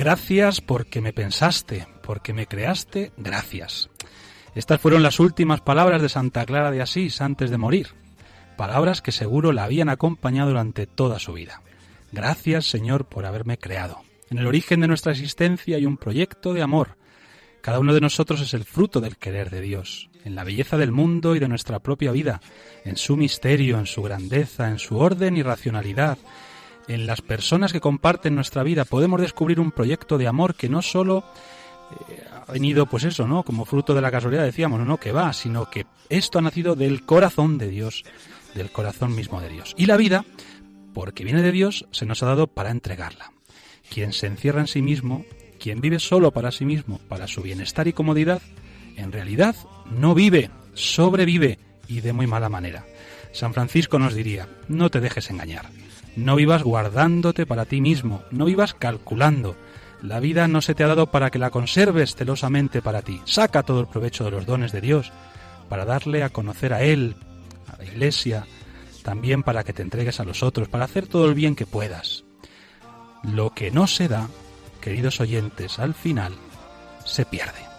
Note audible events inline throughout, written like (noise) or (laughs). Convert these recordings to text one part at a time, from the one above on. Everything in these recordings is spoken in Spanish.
Gracias porque me pensaste, porque me creaste, gracias. Estas fueron las últimas palabras de Santa Clara de Asís antes de morir, palabras que seguro la habían acompañado durante toda su vida. Gracias, Señor, por haberme creado. En el origen de nuestra existencia hay un proyecto de amor. Cada uno de nosotros es el fruto del querer de Dios, en la belleza del mundo y de nuestra propia vida, en su misterio, en su grandeza, en su orden y racionalidad, en las personas que comparten nuestra vida podemos descubrir un proyecto de amor que no solo eh, ha venido, pues eso, ¿no? Como fruto de la casualidad, decíamos, no, no, que va, sino que esto ha nacido del corazón de Dios, del corazón mismo de Dios. Y la vida, porque viene de Dios, se nos ha dado para entregarla. Quien se encierra en sí mismo, quien vive solo para sí mismo, para su bienestar y comodidad, en realidad no vive, sobrevive y de muy mala manera. San Francisco nos diría, no te dejes engañar. No vivas guardándote para ti mismo, no vivas calculando. La vida no se te ha dado para que la conserves celosamente para ti. Saca todo el provecho de los dones de Dios para darle a conocer a Él, a la Iglesia, también para que te entregues a los otros, para hacer todo el bien que puedas. Lo que no se da, queridos oyentes, al final se pierde.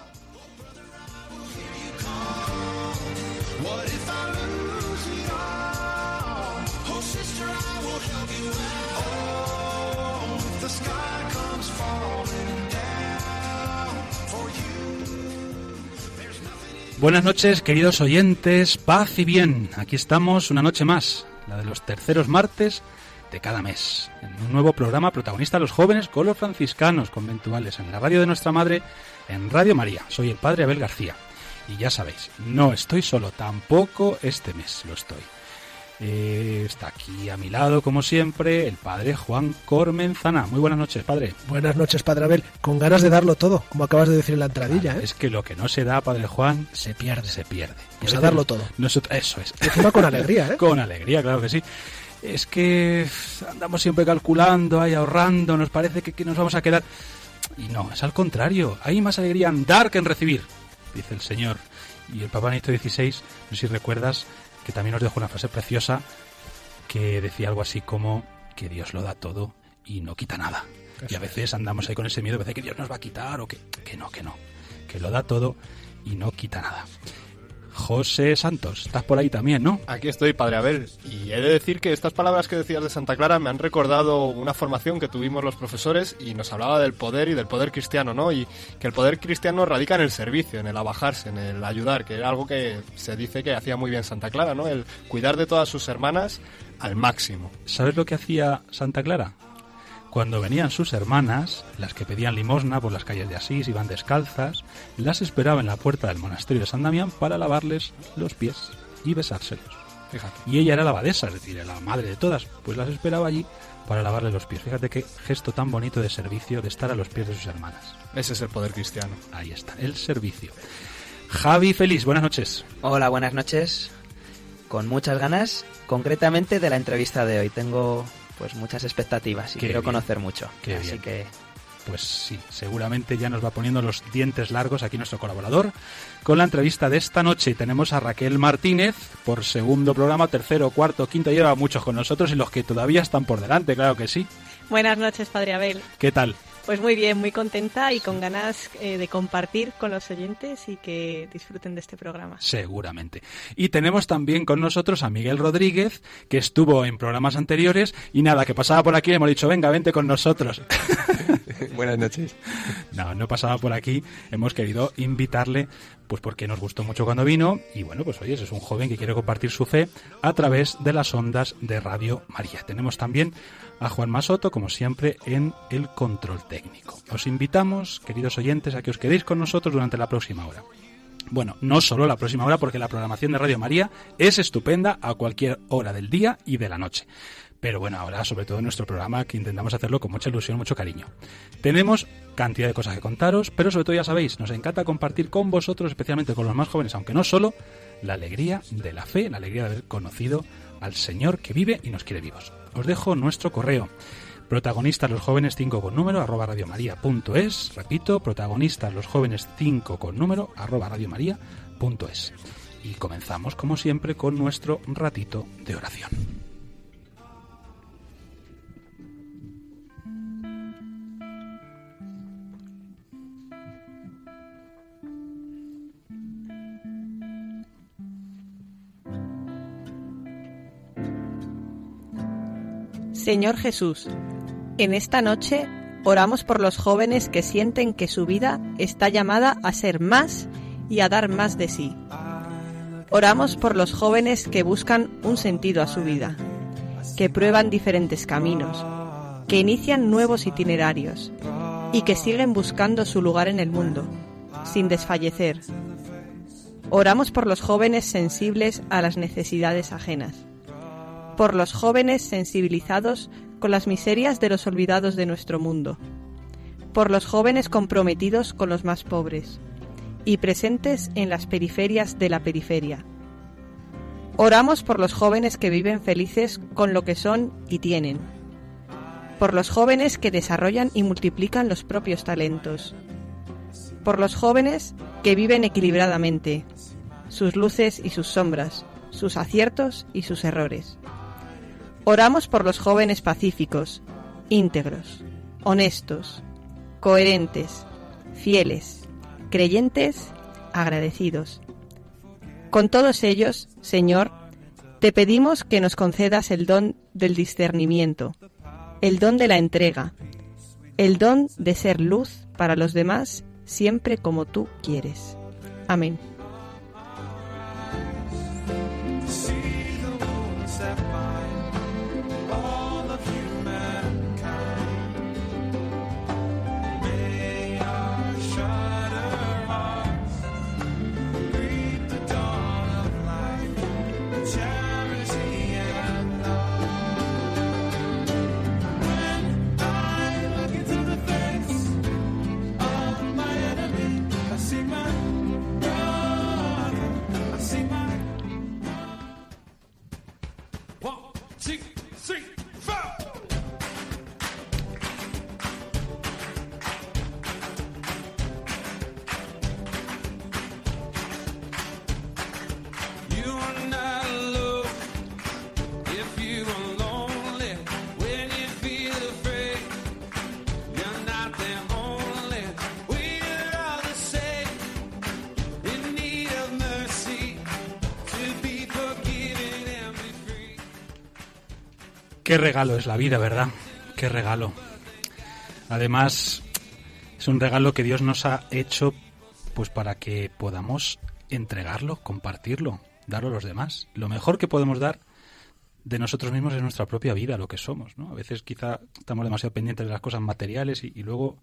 Buenas noches, queridos oyentes, paz y bien. Aquí estamos una noche más, la de los terceros martes de cada mes, en un nuevo programa protagonista los jóvenes con los franciscanos conventuales en la radio de nuestra madre, en Radio María. Soy el padre Abel García. Y ya sabéis, no estoy solo, tampoco este mes lo estoy. Eh, está aquí a mi lado, como siempre, el padre Juan Cormenzana. Muy buenas noches, padre. Buenas noches, Padre Abel. Con ganas de darlo todo, como acabas de decir en la entradilla, ¿eh? Es que lo que no se da, padre Juan, Se pierde. se pierde. Pues a darlo todo. Nosotros, eso es. Encima con alegría, ¿eh? (laughs) Con alegría, claro que sí. Es que andamos siempre calculando, ahí ahorrando, nos parece que, que nos vamos a quedar. Y no, es al contrario. Hay más alegría en dar que en recibir, dice el Señor. Y el Papa Benedicto XVI, no sé si recuerdas, que también nos dejó una frase preciosa que decía algo así como que Dios lo da todo y no quita nada. Y a veces andamos ahí con ese miedo, parece que Dios nos va a quitar o que, que no, que no. Que lo da todo y no quita nada. José Santos, estás por ahí también, ¿no? Aquí estoy, Padre Abel, y he de decir que estas palabras que decías de Santa Clara me han recordado una formación que tuvimos los profesores y nos hablaba del poder y del poder cristiano, ¿no? Y que el poder cristiano radica en el servicio, en el abajarse, en el ayudar, que era algo que se dice que hacía muy bien Santa Clara, ¿no? El cuidar de todas sus hermanas al máximo. ¿Sabes lo que hacía Santa Clara? Cuando venían sus hermanas, las que pedían limosna por las calles de Asís, iban descalzas, las esperaba en la puerta del monasterio de San Damián para lavarles los pies y besárselos. Fíjate. Y ella era la abadesa, es decir, la madre de todas, pues las esperaba allí para lavarle los pies. Fíjate qué gesto tan bonito de servicio de estar a los pies de sus hermanas. Ese es el poder cristiano. Ahí está, el servicio. Javi Feliz, buenas noches. Hola, buenas noches. Con muchas ganas, concretamente de la entrevista de hoy. Tengo pues muchas expectativas y Qué quiero bien. conocer mucho. Qué Así bien. que Pues sí, seguramente ya nos va poniendo los dientes largos aquí nuestro colaborador con la entrevista de esta noche. Tenemos a Raquel Martínez por segundo programa, tercero, cuarto, quinto, lleva muchos con nosotros y los que todavía están por delante, claro que sí. Buenas noches, Padre Abel. ¿Qué tal? Pues muy bien, muy contenta y con ganas eh, de compartir con los oyentes y que disfruten de este programa. Seguramente. Y tenemos también con nosotros a Miguel Rodríguez, que estuvo en programas anteriores y nada, que pasaba por aquí y le hemos dicho, venga, vente con nosotros. (laughs) Buenas noches. No, no pasaba por aquí. Hemos querido invitarle Pues porque nos gustó mucho cuando vino y bueno, pues oye, es un joven que quiere compartir su fe a través de las ondas de Radio María. Tenemos también a Juan Masoto, como siempre, en el control técnico. Os invitamos, queridos oyentes, a que os quedéis con nosotros durante la próxima hora. Bueno, no solo la próxima hora, porque la programación de Radio María es estupenda a cualquier hora del día y de la noche. Pero bueno, ahora sobre todo en nuestro programa que intentamos hacerlo con mucha ilusión, mucho cariño. Tenemos cantidad de cosas que contaros, pero sobre todo ya sabéis, nos encanta compartir con vosotros, especialmente con los más jóvenes, aunque no solo, la alegría de la fe, la alegría de haber conocido al Señor que vive y nos quiere vivos. Os dejo nuestro correo. Protagonistas los jóvenes 5 con número arroba radiomaria.es. Repito, protagonistas los jóvenes 5 con número arroba radiomaria.es. Y comenzamos como siempre con nuestro ratito de oración. Señor Jesús, en esta noche oramos por los jóvenes que sienten que su vida está llamada a ser más y a dar más de sí. Oramos por los jóvenes que buscan un sentido a su vida, que prueban diferentes caminos, que inician nuevos itinerarios y que siguen buscando su lugar en el mundo, sin desfallecer. Oramos por los jóvenes sensibles a las necesidades ajenas por los jóvenes sensibilizados con las miserias de los olvidados de nuestro mundo, por los jóvenes comprometidos con los más pobres y presentes en las periferias de la periferia. Oramos por los jóvenes que viven felices con lo que son y tienen, por los jóvenes que desarrollan y multiplican los propios talentos, por los jóvenes que viven equilibradamente, sus luces y sus sombras, sus aciertos y sus errores. Oramos por los jóvenes pacíficos, íntegros, honestos, coherentes, fieles, creyentes, agradecidos. Con todos ellos, Señor, te pedimos que nos concedas el don del discernimiento, el don de la entrega, el don de ser luz para los demás siempre como tú quieres. Amén. Qué regalo es la vida, ¿verdad? Qué regalo. Además, es un regalo que Dios nos ha hecho pues para que podamos entregarlo, compartirlo, darlo a los demás. Lo mejor que podemos dar de nosotros mismos es nuestra propia vida, lo que somos, ¿no? A veces quizá estamos demasiado pendientes de las cosas materiales y, y luego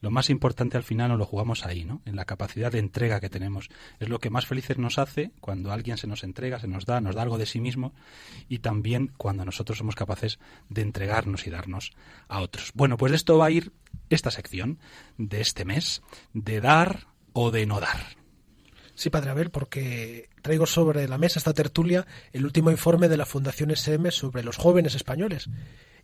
lo más importante al final nos lo jugamos ahí, ¿no? En la capacidad de entrega que tenemos. Es lo que más felices nos hace cuando alguien se nos entrega, se nos da, nos da algo de sí mismo y también cuando nosotros somos capaces de entregarnos y darnos a otros. Bueno, pues de esto va a ir esta sección de este mes, de dar o de no dar. Sí, Padre Abel, porque traigo sobre la mesa esta tertulia el último informe de la Fundación SM sobre los jóvenes españoles.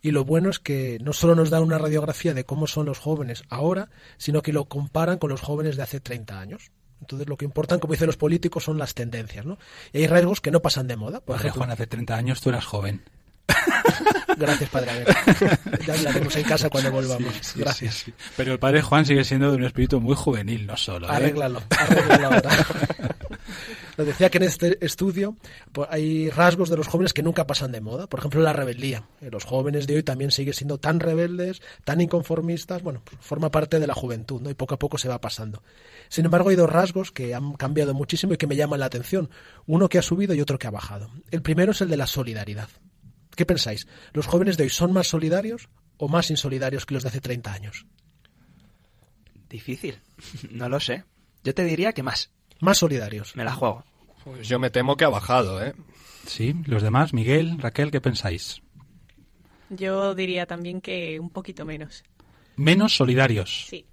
Y lo bueno es que no solo nos dan una radiografía de cómo son los jóvenes ahora, sino que lo comparan con los jóvenes de hace 30 años. Entonces lo que importan, como dicen los políticos, son las tendencias, ¿no? Y hay rasgos que no pasan de moda. Por ejemplo, Juan, hace 30 años tú eras joven. (laughs) gracias, Padre Abel. Ya hablaremos en casa cuando volvamos. Sí, gracias. sí. Pero el Padre Juan sigue siendo de un espíritu muy juvenil, no solo. ¿eh? Arréglalo, arréglalo ahora. (laughs) Nos decía que en este estudio pues, hay rasgos de los jóvenes que nunca pasan de moda. Por ejemplo, la rebeldía. Eh, Los jóvenes de hoy también siguen siendo tan rebeldes, tan inconformistas. Bueno, pues, forma parte de la juventud, ¿no? Y poco a poco se va pasando. Sin embargo, hay dos rasgos que han cambiado muchísimo y que me llaman la atención. Uno que ha subido y otro que ha bajado. El primero es el de la solidaridad. ¿Qué pensáis? ¿Los jóvenes de hoy son más solidarios o más insolidarios que los de hace 30 años? Difícil. (laughs) No lo sé. Yo te diría que más. Más solidarios. Me la juego. Pues yo me temo que ha bajado, ¿eh? Sí, los demás, Miguel, Raquel, ¿qué pensáis? Yo diría también que un poquito menos. Menos solidarios. Sí.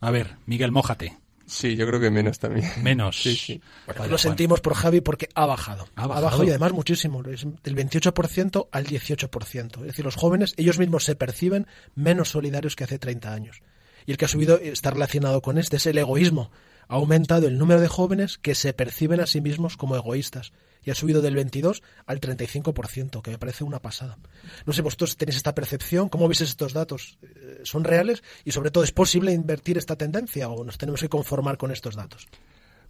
A ver, Miguel, mójate. Sí, yo creo que menos también. Menos. Sí, sí. Lo sentimos por Javi porque ha bajado. Ha bajado. y además muchísimo. Es del 28% al 18%. Es decir, los jóvenes, ellos mismos se perciben menos solidarios que hace 30 años. Y el que ha subido está relacionado con este, es el egoísmo. Ha aumentado el número de jóvenes que se perciben a sí mismos como egoístas. Y ha subido del 22 al 35%, que me parece una pasada. No sé, vosotros tenéis esta percepción, ¿cómo veis estos datos? Eh, ¿Son reales? Y sobre todo, ¿es posible invertir esta tendencia o nos tenemos que conformar con estos datos?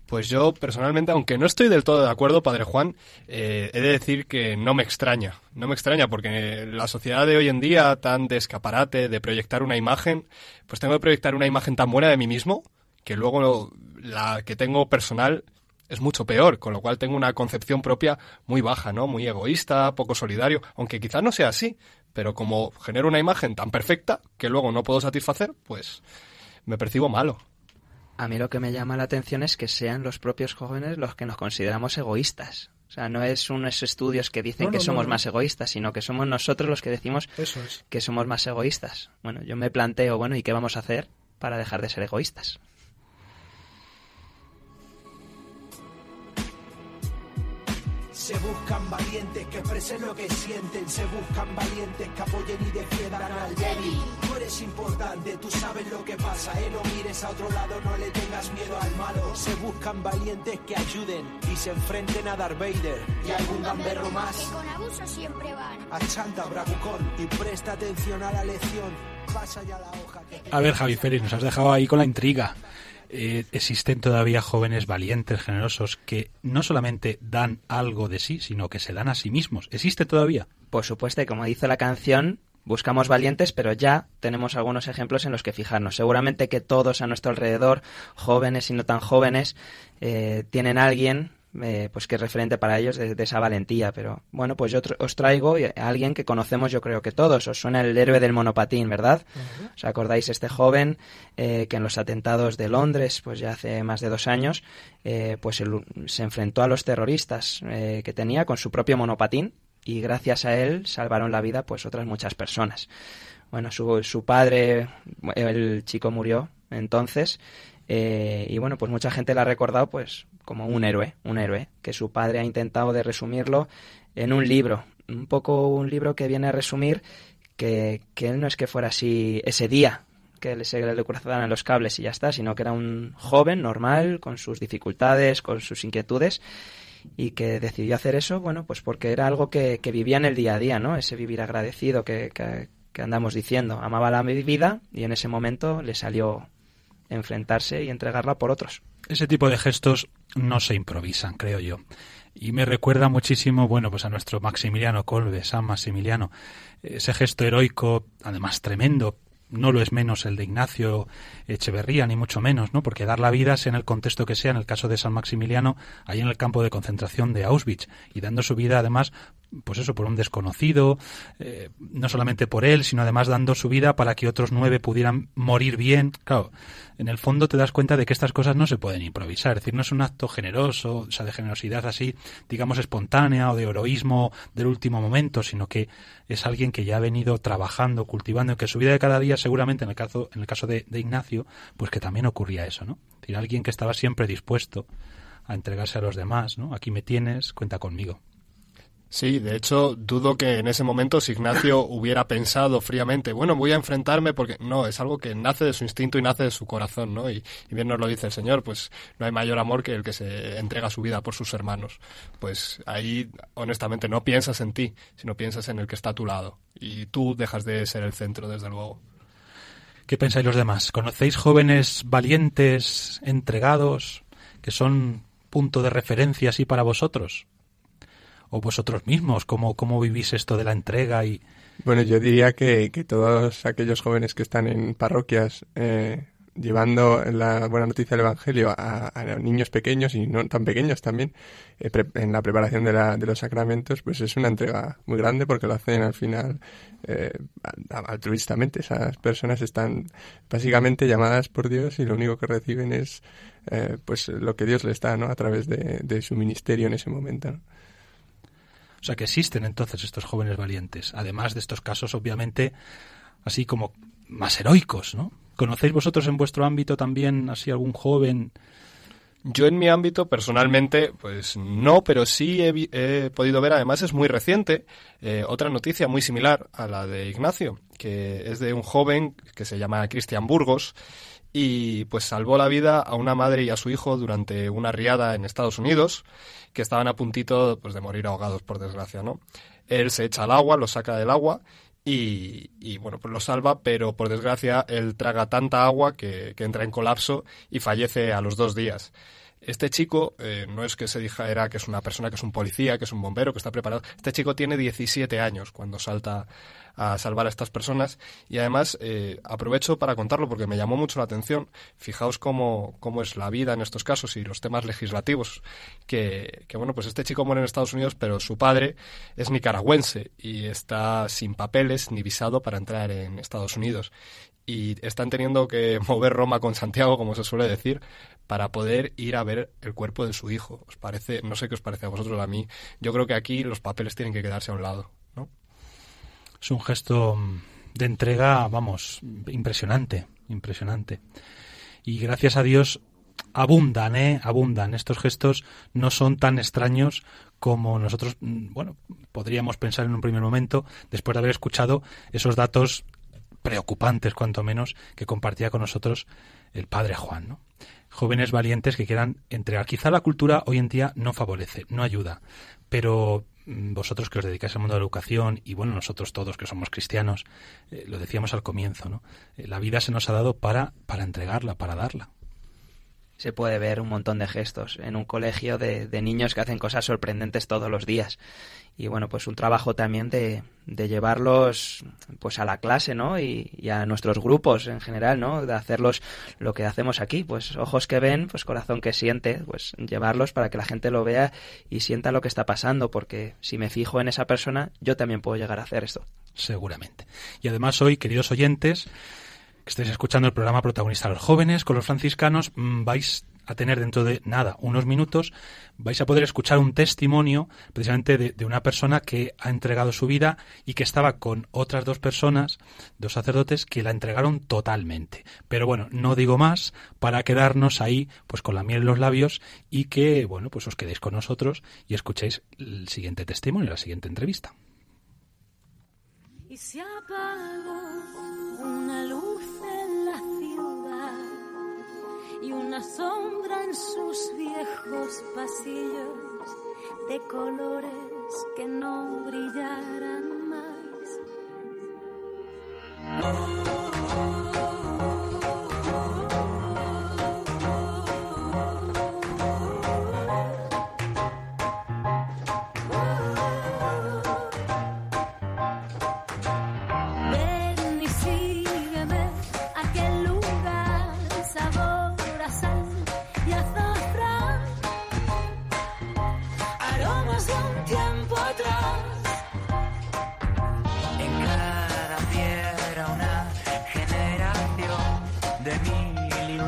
Pues yo personalmente, aunque no estoy del todo de acuerdo, Padre Juan, eh, he de decir que no me extraña. No me extraña porque la sociedad de hoy en día, tan de escaparate, de proyectar una imagen, pues tengo que proyectar una imagen tan buena de mí mismo que luego la que tengo personal es mucho peor, con lo cual tengo una concepción propia muy baja, ¿no? Muy egoísta, poco solidario, aunque quizás no sea así, pero como genero una imagen tan perfecta que luego no puedo satisfacer, pues me percibo malo. A mí lo que me llama la atención es que sean los propios jóvenes los que nos consideramos egoístas. O sea, no es unos estudios que dicen No, que somos no, no. más egoístas, sino que somos nosotros los que decimos Eso es. que somos más egoístas. Bueno, yo me planteo, bueno, ¿y qué vamos a hacer para dejar de ser egoístas? Se buscan valientes que expresen lo que sienten, se buscan valientes que apoyen y defiendan al débil. Tú eres importante, tú sabes lo que pasa, eh, no mires a otro lado, no le tengas miedo al malo. Se buscan valientes que ayuden y se enfrenten a Darth Vader y a algún gamberro más. Que con abuso siempre van. Achanta, bravucón, y presta atención a la lección. Pasa ya la hoja que. A ver, Javi Félix, nos has dejado ahí con la intriga. Eh, existen todavía jóvenes valientes, generosos, que no solamente dan algo de sí, sino que se dan a sí mismos. ¿Existe todavía? Por supuesto, y como dice la canción, buscamos valientes, pero ya tenemos algunos ejemplos en los que fijarnos. Seguramente que todos a nuestro alrededor, jóvenes y no tan jóvenes, eh, tienen a alguien eh, pues que es referente para ellos de, de esa valentía. Pero bueno, pues yo os traigo a alguien que conocemos yo creo que todos. Os suena el héroe del monopatín, ¿verdad? ¿Os acordáis este joven eh, que en los atentados de Londres, pues ya hace más de dos años, eh, pues el- se enfrentó a los terroristas eh, que tenía con su propio monopatín y gracias a él salvaron la vida pues otras muchas personas. Bueno, su, su padre, el chico murió entonces eh, y bueno, pues mucha gente la ha recordado pues como un héroe, un héroe, que su padre ha intentado de resumirlo en un libro, un poco un libro que viene a resumir que, que él no es que fuera así ese día, que se le cruzaran los cables y ya está, sino que era un joven normal, con sus dificultades, con sus inquietudes, y que decidió hacer eso, bueno, pues porque era algo que, que vivía en el día a día, ¿no? Ese vivir agradecido que, que, que andamos diciendo. Amaba la vida y en ese momento le salió enfrentarse y entregarla por otros. Ese tipo de gestos no se improvisan, creo yo. Y me recuerda muchísimo, bueno, pues a nuestro Maximiliano Colbe, San Maximiliano. Ese gesto heroico, además tremendo, no lo es menos el de Ignacio Echeverría, ni mucho menos, ¿no? Porque dar la vida, sea en el contexto que sea, en el caso de San Maximiliano, ahí en el campo de concentración de Auschwitz, y dando su vida, además, pues eso, por un desconocido, eh, no solamente por él, sino además dando su vida para que otros nueve pudieran morir bien. Claro, en el fondo te das cuenta de que estas cosas no se pueden improvisar, es decir, no es un acto generoso, o sea, de generosidad así, digamos, espontánea o de heroísmo del último momento, sino que es alguien que ya ha venido trabajando, cultivando, y que su vida de cada día, seguramente en el caso, en el caso de, de Ignacio, pues que también ocurría eso, ¿no? Es decir, alguien que estaba siempre dispuesto a entregarse a los demás, ¿no? Aquí me tienes, cuenta conmigo. Sí, de hecho, dudo que en ese momento si Ignacio (laughs) hubiera pensado fríamente, bueno, voy a enfrentarme porque no, es algo que nace de su instinto y nace de su corazón, ¿no? Y, y bien nos lo dice el Señor, pues no hay mayor amor que el que se entrega su vida por sus hermanos. Pues ahí, honestamente, no piensas en ti, sino piensas en el que está a tu lado. Y tú dejas de ser el centro, desde luego. ¿Qué pensáis los demás? ¿Conocéis jóvenes valientes, entregados, que son punto de referencia así para vosotros? ¿O vosotros mismos? ¿Cómo, cómo vivís esto de la entrega? y Bueno, yo diría que, que todos aquellos jóvenes que están en parroquias eh, llevando la buena noticia del Evangelio a, niños pequeños y no tan pequeños también eh, en la preparación de, la, de los sacramentos, pues es una entrega muy grande porque lo hacen al final eh, altruistamente. Esas personas están básicamente llamadas por Dios y lo único que reciben es eh, pues lo que Dios les da ¿no? a través de, su ministerio en ese momento. O sea que existen entonces estos jóvenes valientes, además de estos casos obviamente así como más heroicos, ¿no? ¿Conocéis vosotros en vuestro ámbito también así algún joven? Yo en mi ámbito personalmente, pues no, pero sí he, podido ver, además es muy reciente, eh, otra noticia muy similar a la de Ignacio, que es de un joven que se llama Cristian Burgos y pues salvó la vida a una madre y a su hijo durante una riada en Estados Unidos, que estaban a puntito pues, de morir ahogados, por desgracia, ¿no? Él se echa al agua, lo saca del agua y, y, bueno, pues lo salva, pero por desgracia él traga tanta agua que, que entra en colapso y fallece a los dos días. Este chico eh, no es que se dijera que es una persona, que es un policía, que es un bombero, que está preparado. Este chico tiene 17 años cuando salta a salvar a estas personas y además eh, aprovecho para contarlo porque me llamó mucho la atención. Fijaos cómo, cómo es la vida en estos casos y los temas legislativos. Que, que bueno, pues este chico muere en Estados Unidos, pero su padre es nicaragüense y está sin papeles ni visado para entrar en Estados Unidos y están teniendo que (laughs) mover Roma con Santiago, como se suele decir, para poder ir a ver el cuerpo de su hijo. ¿Os parece? No sé qué os parece a vosotros, a mí. Yo creo que aquí los papeles tienen que quedarse a un lado, ¿no? Es un gesto de entrega, vamos, impresionante, impresionante. Y gracias a Dios abundan, ¿eh? Abundan. Estos gestos no son tan extraños como nosotros, mm, bueno, podríamos pensar en un primer momento, después de haber escuchado esos datos preocupantes, cuanto menos, que compartía con nosotros el padre Juan, ¿no? Jóvenes valientes que quieran entregar. Quizá la cultura hoy en día no favorece, no ayuda, pero mm, vosotros que os dedicáis al mundo de la educación y bueno, nosotros todos que somos cristianos, eh, lo decíamos al comienzo, ¿no? Eh, la vida se nos ha dado para, para entregarla, para darla. Se puede ver un montón de gestos en un colegio de, de niños que hacen cosas sorprendentes todos los días. Y bueno, pues un trabajo también de, de llevarlos pues a la clase, ¿no? Y, y a nuestros grupos en general, ¿no? De hacerlos lo que hacemos aquí, pues ojos que ven, pues corazón que siente, pues llevarlos para que la gente lo vea y sienta lo que está pasando, porque si me fijo en esa persona, yo también puedo llegar a hacer esto. Seguramente. Y además hoy, queridos oyentes, que estáis escuchando el programa protagonista los jóvenes con los franciscanos, mm, vais a tener dentro de nada, unos minutos, vais a poder escuchar un testimonio precisamente de, de, una persona que ha entregado su vida y que estaba con otras dos personas, dos sacerdotes, que la entregaron totalmente. Pero bueno, no digo más para quedarnos ahí pues con la miel en los labios y que, bueno, pues os quedéis con nosotros y escuchéis el siguiente testimonio, la siguiente entrevista. Y se apagó una luz y una sombra en sus viejos pasillos de colores que no brillaran más.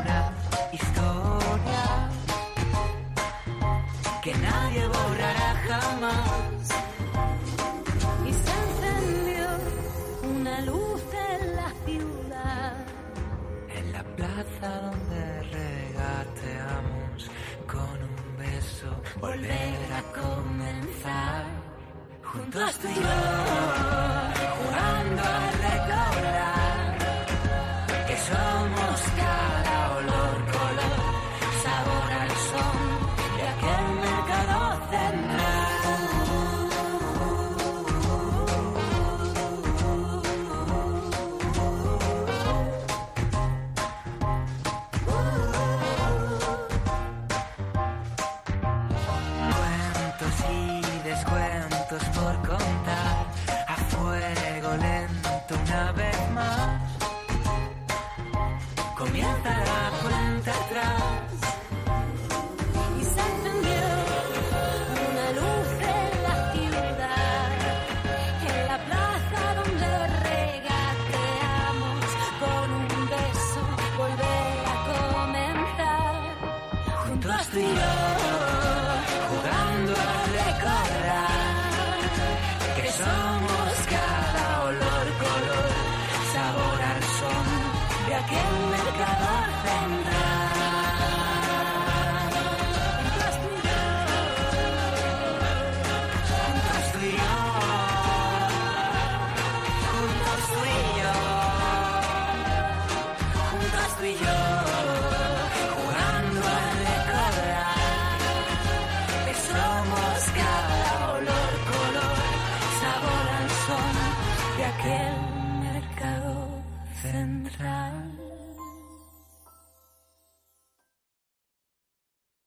Una historia que nadie borrará jamás. Y se encendió una luz en la ciudad. En la plaza donde regateamos con un beso, volver a comenzar. Juntos tú y yo, somos color, sabor de aquel mercado central.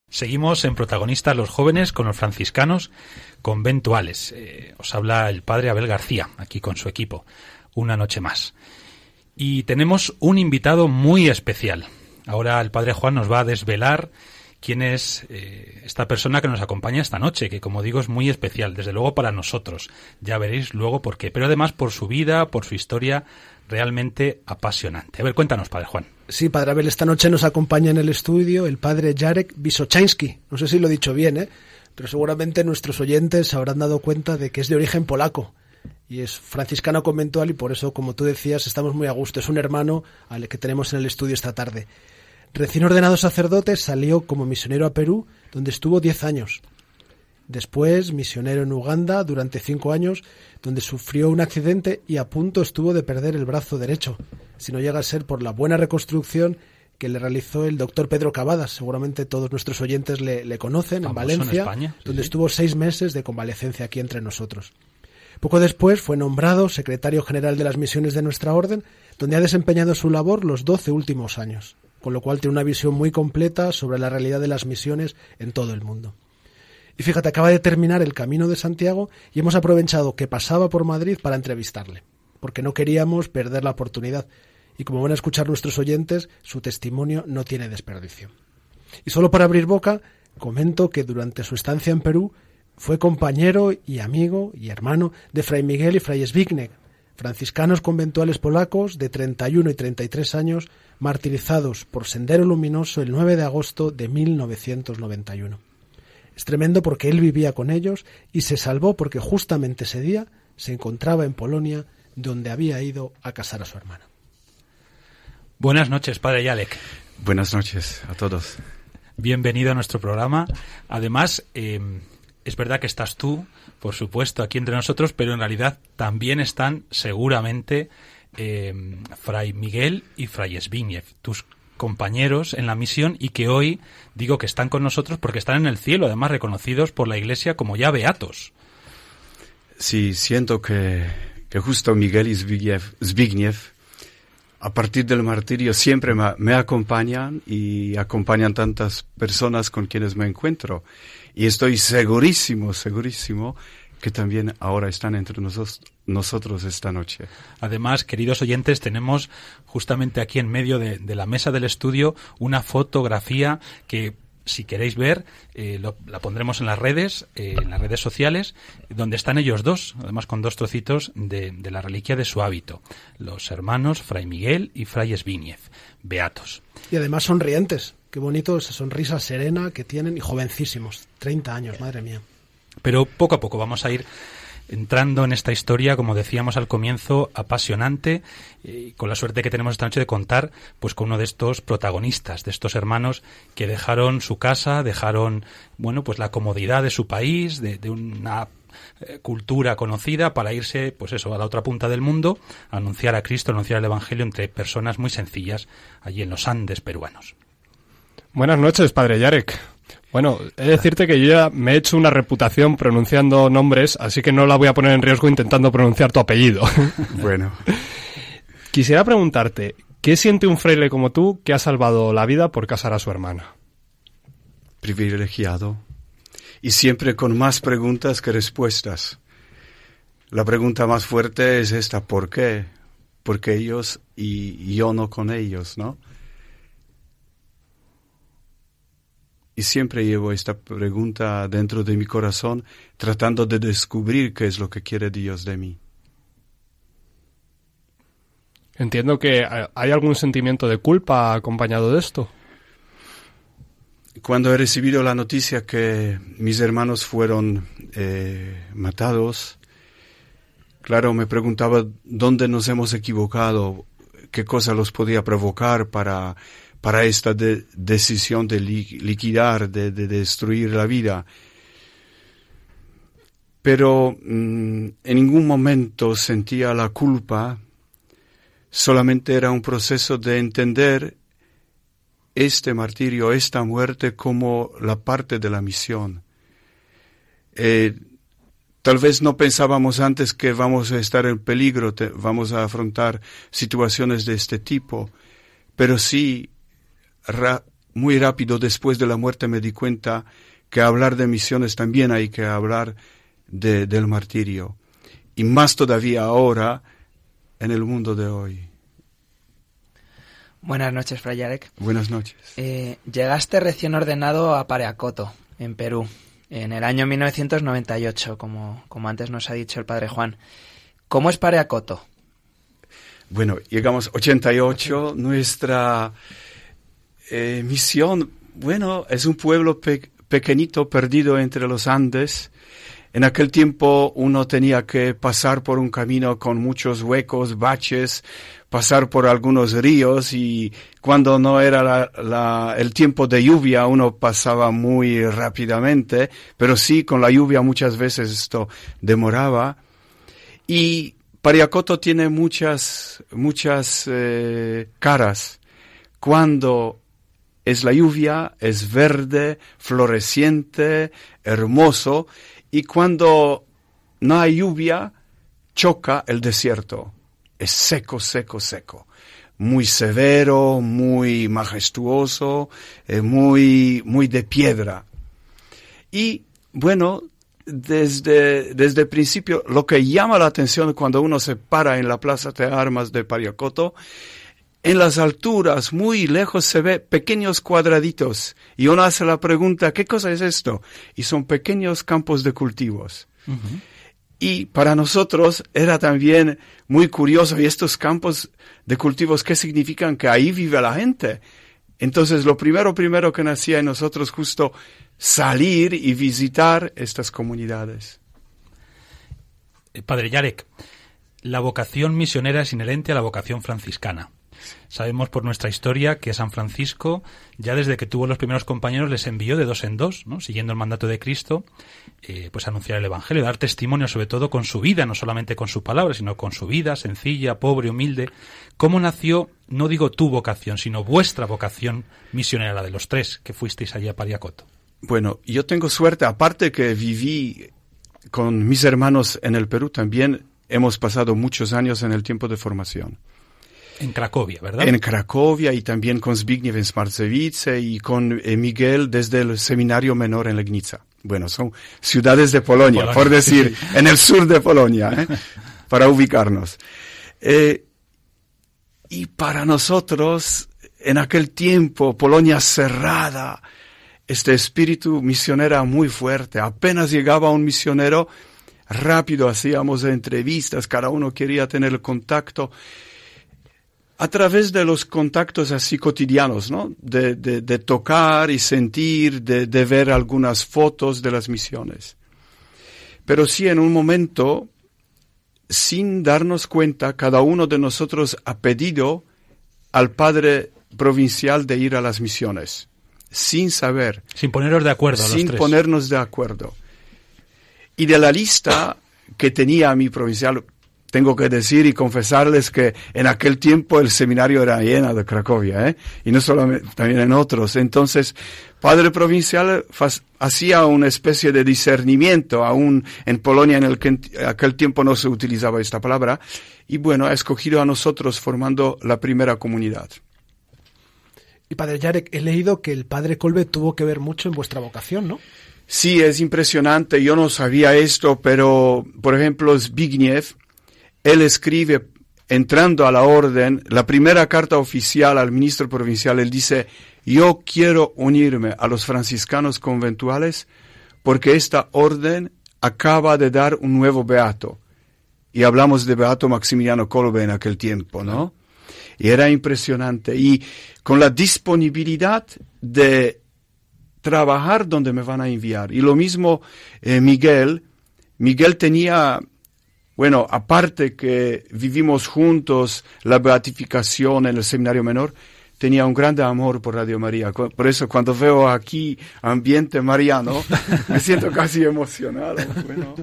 Seguimos en protagonistas los jóvenes con los franciscanos conventuales. Eh, os habla el padre Abel García, aquí con su equipo, una noche más. Y tenemos un invitado muy especial. Ahora el padre Juan nos va a desvelar quién es eh, esta persona que nos acompaña esta noche, que como digo es muy especial, desde luego para nosotros. Ya veréis luego por qué, pero además por su vida, por su historia realmente apasionante. A ver, cuéntanos, padre Juan. Sí, Padre Abel, esta noche nos acompaña en el estudio el padre Jarek Wysochański. No sé si lo he dicho bien, ¿eh? pero seguramente nuestros oyentes habrán dado cuenta de que es de origen polaco y es franciscano conventual y por eso, como tú decías, estamos muy a gusto. Es un hermano al que tenemos en el estudio esta tarde. Recién ordenado sacerdote, salió como misionero a Perú, donde estuvo 10 años. Después, misionero en Uganda durante cinco años, donde sufrió un accidente y a punto estuvo de perder el brazo derecho, si no llega a ser por la buena reconstrucción que le realizó el doctor Pedro Cavadas. Seguramente todos nuestros oyentes le, le conocen, en Famoso en Valencia, España, sí, donde sí. estuvo seis meses de convalecencia aquí entre nosotros. Poco después fue nombrado secretario general de las misiones de nuestra orden, donde ha desempeñado su labor los doce últimos años, con lo cual tiene una visión muy completa sobre la realidad de las misiones en todo el mundo. Y fíjate, acaba de terminar el Camino de Santiago y hemos aprovechado que pasaba por Madrid para entrevistarle, porque no queríamos perder la oportunidad. Y como van a escuchar nuestros oyentes, su testimonio no tiene desperdicio. Y solo para abrir boca, comento que durante su estancia en Perú fue compañero y amigo y hermano de Fray Miguel y Fray Zbigniew, franciscanos conventuales polacos de 31 y 33 años, martirizados por Sendero Luminoso el 9 de agosto de 1991. Es tremendo porque él vivía con ellos y se salvó porque justamente ese día se encontraba en Polonia, donde había ido a casar a su hermana. Buenas noches, padre Yalek. Buenas noches a todos. Bienvenido a nuestro programa. Además, eh, es verdad que estás tú, por supuesto, aquí entre nosotros, pero en realidad también están seguramente eh, Fray Miguel y Fray Zbigniew, tus compañeros en la misión y que hoy digo que están con nosotros porque están en el cielo, además reconocidos por la Iglesia como ya beatos. Sí, siento que, que justo Miguel y Zbigniew, a partir del martirio siempre me acompañan y acompañan tantas personas con quienes me encuentro. Y estoy segurísimo, segurísimo que también ahora están entre nosotros, nosotros esta noche. Además, queridos oyentes, tenemos justamente aquí en medio de, de la mesa del estudio una fotografía que si queréis ver, eh, lo- la pondremos en las redes, eh, en las redes sociales, donde están ellos dos, además con dos trocitos de, de la reliquia de su hábito, los hermanos Fray Miguel y Fray Zbigniew, beatos. Y además sonrientes. Qué bonito esa sonrisa serena que tienen y jovencísimos. 30 años, madre mía. Pero poco a poco vamos a ir entrando en esta historia, como decíamos al comienzo, apasionante, eh, con la suerte que tenemos esta noche de contar pues con uno de estos protagonistas, de estos hermanos que dejaron su casa, dejaron bueno pues la comodidad de su país, de, de una eh, cultura conocida para irse pues eso a la otra punta del mundo, a anunciar a Cristo, a anunciar el Evangelio entre personas muy sencillas allí en los Andes peruanos. Buenas noches, padre Yarek. Bueno, he de decirte que yo ya me he hecho una reputación pronunciando nombres, así que no la voy a poner en riesgo intentando pronunciar tu apellido. (laughs) Bueno, Quisiera preguntarte, ¿qué siente un fraile como tú que ha salvado la vida por casar a su hermana? privilegiado y siempre con más preguntas que respuestas. La pregunta más fuerte es esta, ¿por qué? ¿Por qué ellos y yo no con ellos, no? Y siempre llevo esta pregunta dentro de mi corazón, tratando de descubrir qué es lo que quiere Dios de mí. Entiendo que eh, hay algún sentimiento de culpa acompañado de esto. Cuando he recibido la noticia que mis hermanos fueron eh, matados, claro, me preguntaba dónde nos hemos equivocado, qué cosa los podía provocar para, para esta de- decisión de li- liquidar, de, de destruir la vida. Pero mm, en ningún momento sentía la culpa, solamente era un proceso de entender este martirio, esta muerte como la parte de la misión. Eh, tal vez no pensábamos antes que vamos a estar en peligro, vamos a afrontar situaciones de este tipo, pero sí, ra- muy rápido después de la muerte me di cuenta que hablar de misiones también hay que hablar de- del martirio, y más todavía ahora en el mundo de hoy. Buenas noches, Fray Yarek. Buenas noches. Eh, llegaste recién ordenado a Pareacoto, en Perú, en el año 1998, como, como antes nos ha dicho el padre Juan. ¿Cómo es Pareacoto? Bueno, llegamos 88, nuestra eh, misión, bueno, es un pueblo pe- pequeñito perdido entre los Andes. En aquel tiempo uno tenía que pasar por un camino con muchos huecos, baches, pasar por algunos ríos y cuando no era el tiempo de lluvia uno pasaba muy rápidamente, pero sí con la lluvia muchas veces esto demoraba. Y Pariacoto tiene muchas, muchas eh, caras. Cuando es la lluvia, es verde, floreciente, hermoso, y cuando no hay lluvia, choca el desierto. Es seco, seco, seco. Muy severo, muy majestuoso, eh, muy, muy de piedra. Y bueno, desde, desde el principio, lo que llama la atención cuando uno se para en la plaza de armas de Pariacoto, en las alturas, muy lejos, se ve pequeños cuadraditos y uno hace la pregunta, ¿qué cosa es esto? Y son pequeños campos de cultivos. Y para nosotros era también muy curioso, ¿y estos campos de cultivos qué significan? Que ahí vive la gente. Entonces, lo primero, primero que nacía en nosotros justo salir y visitar estas comunidades. Eh, Padre Yarek, la vocación misionera es inherente a la vocación franciscana. Sabemos por nuestra historia que San Francisco, ya desde que tuvo los primeros compañeros, les envió de dos en dos, siguiendo el mandato de Cristo, eh, pues anunciar el Evangelio, dar testimonio sobre todo con su vida, no solamente con su palabra, sino con su vida, sencilla, pobre, humilde. ¿Cómo nació, no digo tu vocación, sino vuestra vocación misionera, la de los tres que fuisteis allí a Pariacoto? Bueno, yo tengo suerte, aparte que viví con mis hermanos en el Perú, también hemos pasado muchos años en el tiempo de formación. En Cracovia, ¿verdad? En Cracovia y también con Zbigniew en Smarcevice y con eh, Miguel desde el seminario menor en Legnica. Bueno, son ciudades de Polonia, Polonia, por decir, en el sur de Polonia, ¿eh? (laughs) para ubicarnos. Eh, y para nosotros, en aquel tiempo, Polonia cerrada, este espíritu misionero era muy fuerte. Apenas llegaba un misionero, rápido hacíamos entrevistas, cada uno quería tener el contacto a través de los contactos así cotidianos, ¿no? De, de, de tocar y sentir, de, de, ver algunas fotos de las misiones. Pero sí, en un momento, sin darnos cuenta, cada uno de nosotros ha pedido al padre provincial de ir a las misiones, sin saber. Sin poneros de acuerdo. Sin los tres. ponernos de acuerdo. Y de la lista que tenía mi provincial, tengo que decir y confesarles que en aquel tiempo el seminario era lleno de Cracovia, ¿eh? y no solamente, también en otros. Entonces, padre provincial hacía una especie de discernimiento, aún en Polonia en el que en aquel tiempo no se utilizaba esta palabra, y bueno, ha escogido a nosotros formando la primera comunidad. Y padre Yarek, he leído que el padre Colbe tuvo que ver mucho en vuestra vocación, ¿no? Sí, es impresionante. Yo no sabía esto, pero, por ejemplo, Zbigniew, él escribe entrando a la orden, la primera carta oficial al ministro provincial, él dice, yo quiero unirme a los franciscanos conventuales porque esta orden acaba de dar un nuevo beato. Y hablamos de Beato Maximiliano Kolbe en aquel tiempo, ¿no? Y era impresionante. Y con la disponibilidad de trabajar donde me van a enviar. Y lo mismo eh, Miguel. Miguel tenía, bueno, aparte que vivimos juntos la beatificación en el seminario menor, tenía un grande amor por Radio María. Por eso cuando veo aquí ambiente mariano, (laughs) me siento casi emocionado. Bueno,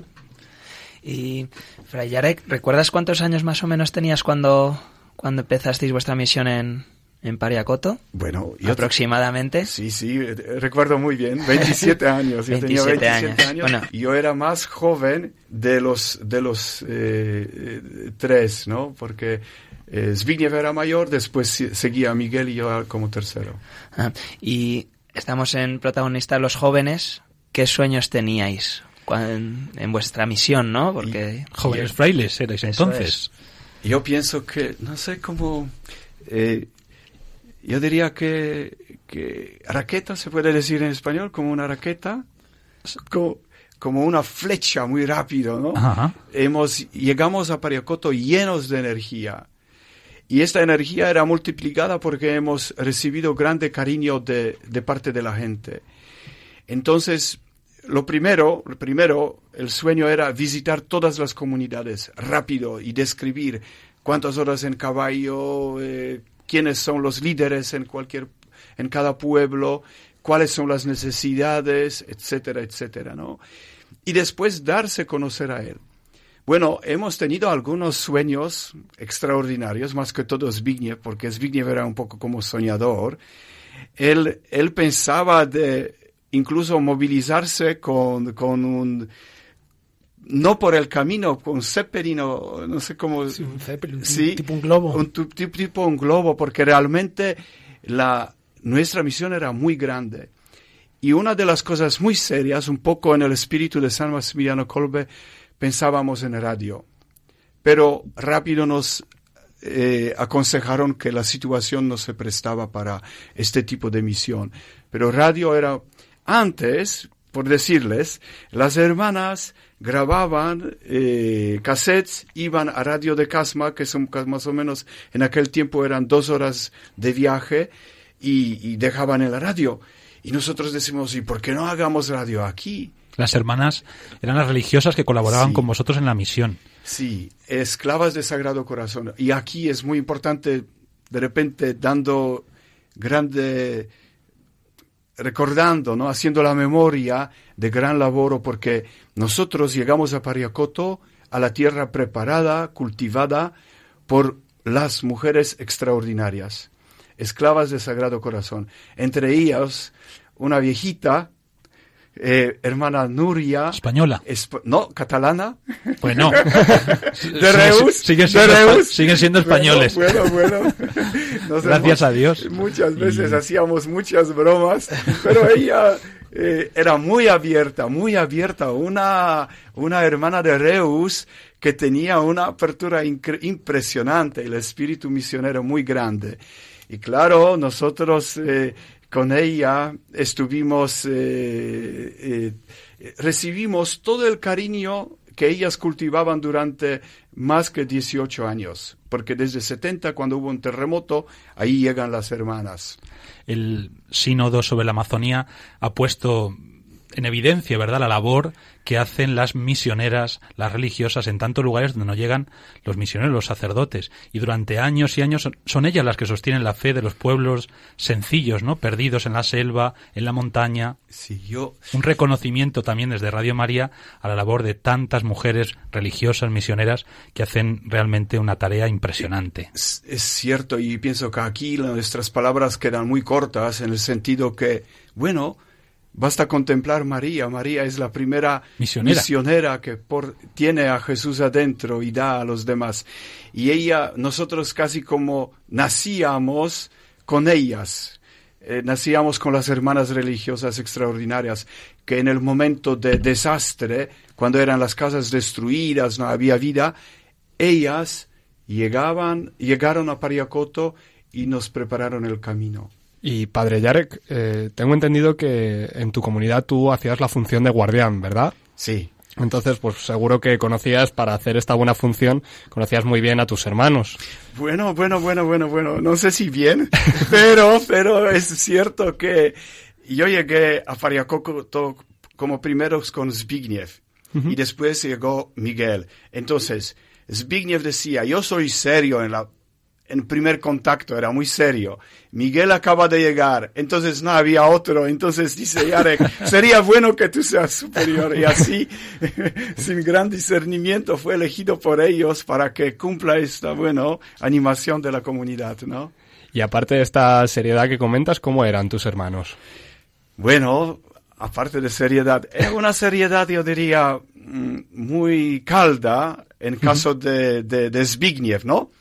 Y, Fray Yarek, ¿recuerdas cuántos años más o menos tenías cuando, cuando empezasteis vuestra misión en, en Pariacoto? bueno yo Aproximadamente. Sí, sí, eh, recuerdo muy bien, 27 años, yo tenía 27 27 años. años, Bueno. y yo era más joven de los, de los eh, eh, tres, ¿no? Porque eh, Zbigniew era mayor, después se- seguía Miguel y yo como tercero. Ah, y estamos en protagonistas los jóvenes. ¿Qué sueños teníais en, vuestra misión, no? Porque Jóvenes frailes erais entonces. Yo pienso que, no sé cómo, eh, yo diría que, que raqueta se puede decir en español, como una raqueta, como, como una flecha muy rápido, ¿no? Ajá. Hemos, llegamos a Pariacoto llenos de energía. Y esta energía era multiplicada porque hemos recibido grande cariño de, de parte de la gente. Entonces, lo primero, lo primero, el sueño era visitar todas las comunidades rápido y describir cuántas horas en caballo, eh, quiénes son los líderes en cualquier, en cada pueblo, cuáles son las necesidades, etcétera, etcétera, ¿no? Y después darse conocer a él. Bueno, hemos tenido algunos sueños extraordinarios, más que todo Zbigniew, porque Zbigniew era un poco como soñador. Él, él pensaba de incluso movilizarse con, con un, no por el camino, con Zeppelin o no sé cómo. Sí, un Zeppelin, Sí, tipo un globo. Un tipo un globo, porque realmente la, nuestra misión era muy grande. Y una de las cosas muy serias, un poco en el espíritu de San Maximiliano Kolbe, pensábamos en radio. Pero rápido nos eh, aconsejaron que la situación no se prestaba para este tipo de misión. Pero radio era, antes, por decirles, las hermanas grababan eh, cassettes, iban a Radio de Casma, que son más o menos en aquel tiempo eran dos horas de viaje, y, y dejaban en la radio. Y nosotros decimos, ¿y por qué no hagamos radio aquí? Las hermanas eran las religiosas que colaboraban Sí. con vosotros en la misión. Sí, esclavas de Sagrado Corazón. Y aquí es muy importante, de repente, dando grande, recordando, ¿no? Haciendo la memoria de gran labor, porque nosotros llegamos a Pariacoto, a la tierra preparada, cultivada por las mujeres extraordinarias, esclavas de Sagrado Corazón. Entre ellas, una viejita, eh, hermana Nuria. Española. esp- no, catalana. Bueno. (laughs) de Reus. Siguen siendo, espa- Reus. siguen siendo españoles. Bueno, bueno. bueno. (laughs) Nos Gracias hemos- a Dios. Muchas veces Y- hacíamos muchas bromas, pero ella eh, era muy abierta, muy abierta. Una, una hermana de Reus que tenía una apertura impresionante, el espíritu misionero muy grande. Y claro, nosotros eh, con ella estuvimos, eh, eh, recibimos todo el cariño que ellas cultivaban durante más que 18 años, porque desde 70, cuando hubo un terremoto, ahí llegan las hermanas. El sínodo sobre la Amazonía ha puesto en evidencia, ¿verdad?, la labor que hacen las misioneras, las religiosas, en tantos lugares donde no llegan los misioneros, los sacerdotes. Y durante años y años son, ellas las que sostienen la fe de los pueblos sencillos, ¿no?, perdidos en la selva, en la montaña. Sí, yo, Un reconocimiento también desde Radio María a la labor de tantas mujeres religiosas, misioneras, que hacen realmente una tarea impresionante. es, es cierto y pienso que aquí nuestras palabras quedan muy cortas en el sentido que, bueno, basta contemplar María. María es la primera Misionera. misionera que por, tiene a Jesús adentro y da a los demás. Y ella, nosotros casi como nacíamos con ellas. Eh, nacíamos con las hermanas religiosas extraordinarias que en el momento de desastre, cuando eran las casas destruidas, no había vida, ellas Llegaban, llegaron a Pariacoto y nos prepararon el camino. Y padre Yarek, eh, tengo entendido que en tu comunidad tú hacías la función de guardián, ¿verdad? Sí. Entonces, pues seguro que conocías, para hacer esta buena función, conocías muy bien a tus hermanos. Bueno, bueno, bueno, bueno, bueno, no sé si bien, (laughs) pero, pero es cierto que yo llegué a Pariacoto como primeros con Zbigniew y después llegó Miguel. Entonces, Zbigniew decía, yo soy serio en la en primer contacto, era muy serio. Miguel acaba de llegar, entonces no había otro, entonces dice Yarek, (laughs) sería bueno que tú seas superior. Y así, (laughs) sin gran discernimiento, fue elegido por ellos para que cumpla esta, bueno, animación de la comunidad, ¿no? Y aparte de esta seriedad que comentas, ¿cómo eran tus hermanos? Bueno, aparte de seriedad, era una seriedad, yo diría, mm, muy calda en caso de, de, de Zbigniew, ¿no?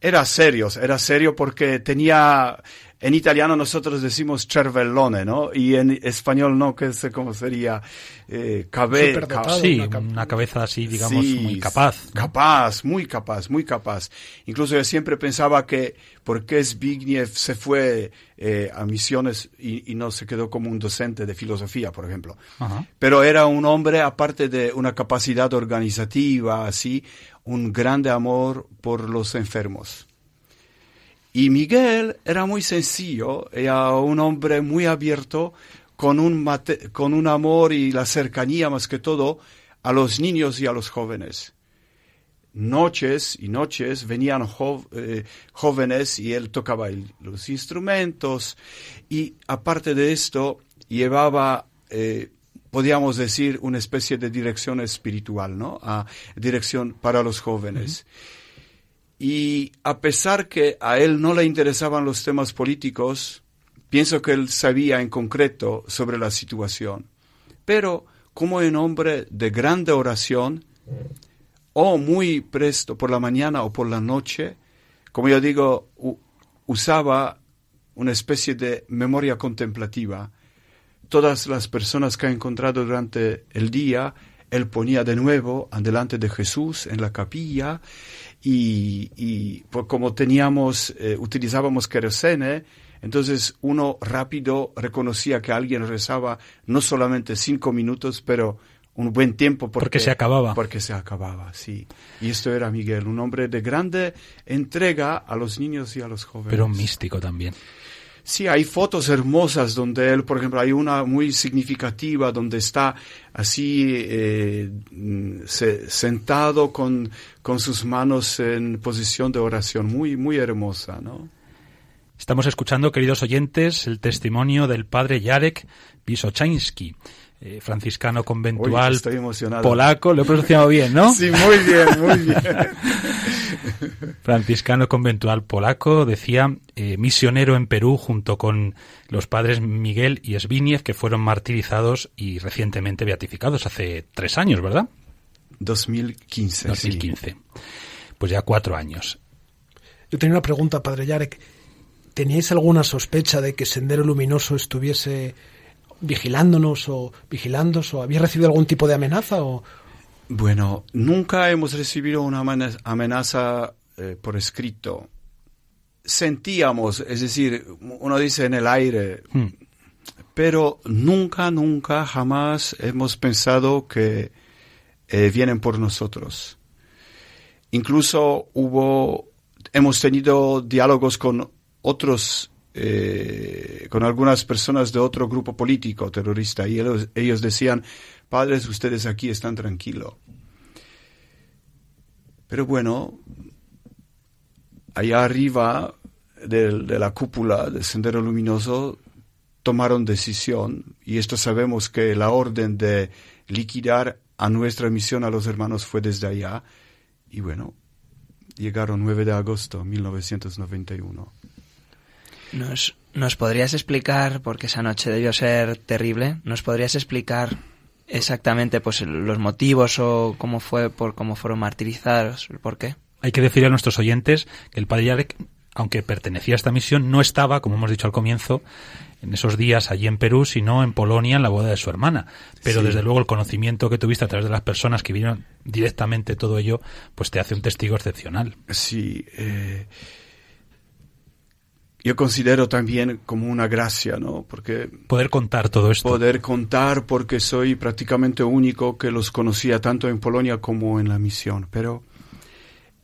Era serio, era serio porque tenía, en italiano nosotros decimos cervellone, ¿no? Y en español no, que sé cómo sería, eh, cabe, ca sí, una, una, cabeza así, digamos, sí, muy capaz. ¿no? Capaz, muy capaz, muy capaz. Incluso yo siempre pensaba que, ¿por qué Zbigniew se fue eh, a misiones y, y, no se quedó como un docente de filosofía, por ejemplo? Ajá. Pero era un hombre, aparte de una capacidad organizativa, así, un grande amor por los enfermos. Y Miguel era muy sencillo, era un hombre muy abierto, con un, con un amor y la cercanía más que todo a los niños y a los jóvenes. Noches y noches venían eh, jóvenes y él tocaba los instrumentos y aparte de esto llevaba eh, podríamos decir, una especie de dirección espiritual, ¿no? A dirección para los jóvenes. Y a pesar que a él no le interesaban los temas políticos, pienso que él sabía en concreto sobre la situación. Pero como un hombre de grande oración, o muy presto por la mañana o por la noche, como yo digo, usaba una especie de memoria contemplativa todas las personas que ha encontrado durante el día, él ponía de nuevo delante de Jesús en la capilla y, y pues como teníamos, eh, utilizábamos querosene, entonces uno rápido reconocía que alguien rezaba no solamente cinco minutos, pero un buen tiempo porque, porque se acababa. Porque se acababa, sí. Y esto era Miguel, un hombre de grande entrega a los niños y a los jóvenes. Pero místico también. Sí, hay fotos hermosas donde él, por ejemplo, hay una muy significativa donde está así eh, se, sentado con, con sus manos en posición de oración, muy, muy hermosa, ¿no? Estamos escuchando, queridos oyentes, el testimonio del padre Jarek Pisochansky, eh, franciscano conventual estoy polaco. Lo he pronunciado bien, ¿no? (laughs) Sí, muy bien, muy bien. (laughs) franciscano conventual polaco, decía, eh, misionero en Perú junto con los padres Miguel y Zbigniew, que fueron martirizados y recientemente beatificados hace tres años, ¿verdad? 2015. 2015. Sí. Pues ya cuatro años. Yo tenía una pregunta, padre Yarek. ¿Teníais alguna sospecha de que Sendero Luminoso estuviese vigilándonos o vigilándonos o había recibido algún tipo de amenaza o bueno nunca hemos recibido una amenaza eh, por escrito. Sentíamos es decir uno dice en el aire. Hmm. pero nunca nunca jamás hemos pensado que eh, vienen por nosotros. Incluso hubo hemos tenido diálogos con otros eh, con algunas personas de otro grupo político terrorista y ellos, decían, padres, ustedes aquí están tranquilos. Pero bueno, allá arriba de, de, la cúpula del Sendero Luminoso tomaron decisión y esto sabemos que la orden de liquidar a nuestra misión a los hermanos fue desde allá y bueno, llegaron 9 de agosto de 1991. ¿Nos, ¿Nos podrías explicar, porque esa noche debió ser terrible, nos podrías explicar exactamente pues los motivos o cómo fue, por cómo fueron martirizados, por qué? Hay que decir a nuestros oyentes que el padre Yarek aunque pertenecía a esta misión, no estaba, como hemos dicho al comienzo, en esos días allí en Perú, sino en Polonia en la boda de su hermana. Pero Sí. desde luego el conocimiento que tuviste a través de las personas que vieron directamente todo ello, pues te hace un testigo excepcional. Sí, eh, yo considero también como una gracia, ¿no? Porque Poder contar todo esto. poder contar porque soy prácticamente único que los conocía tanto en Polonia como en la misión. Pero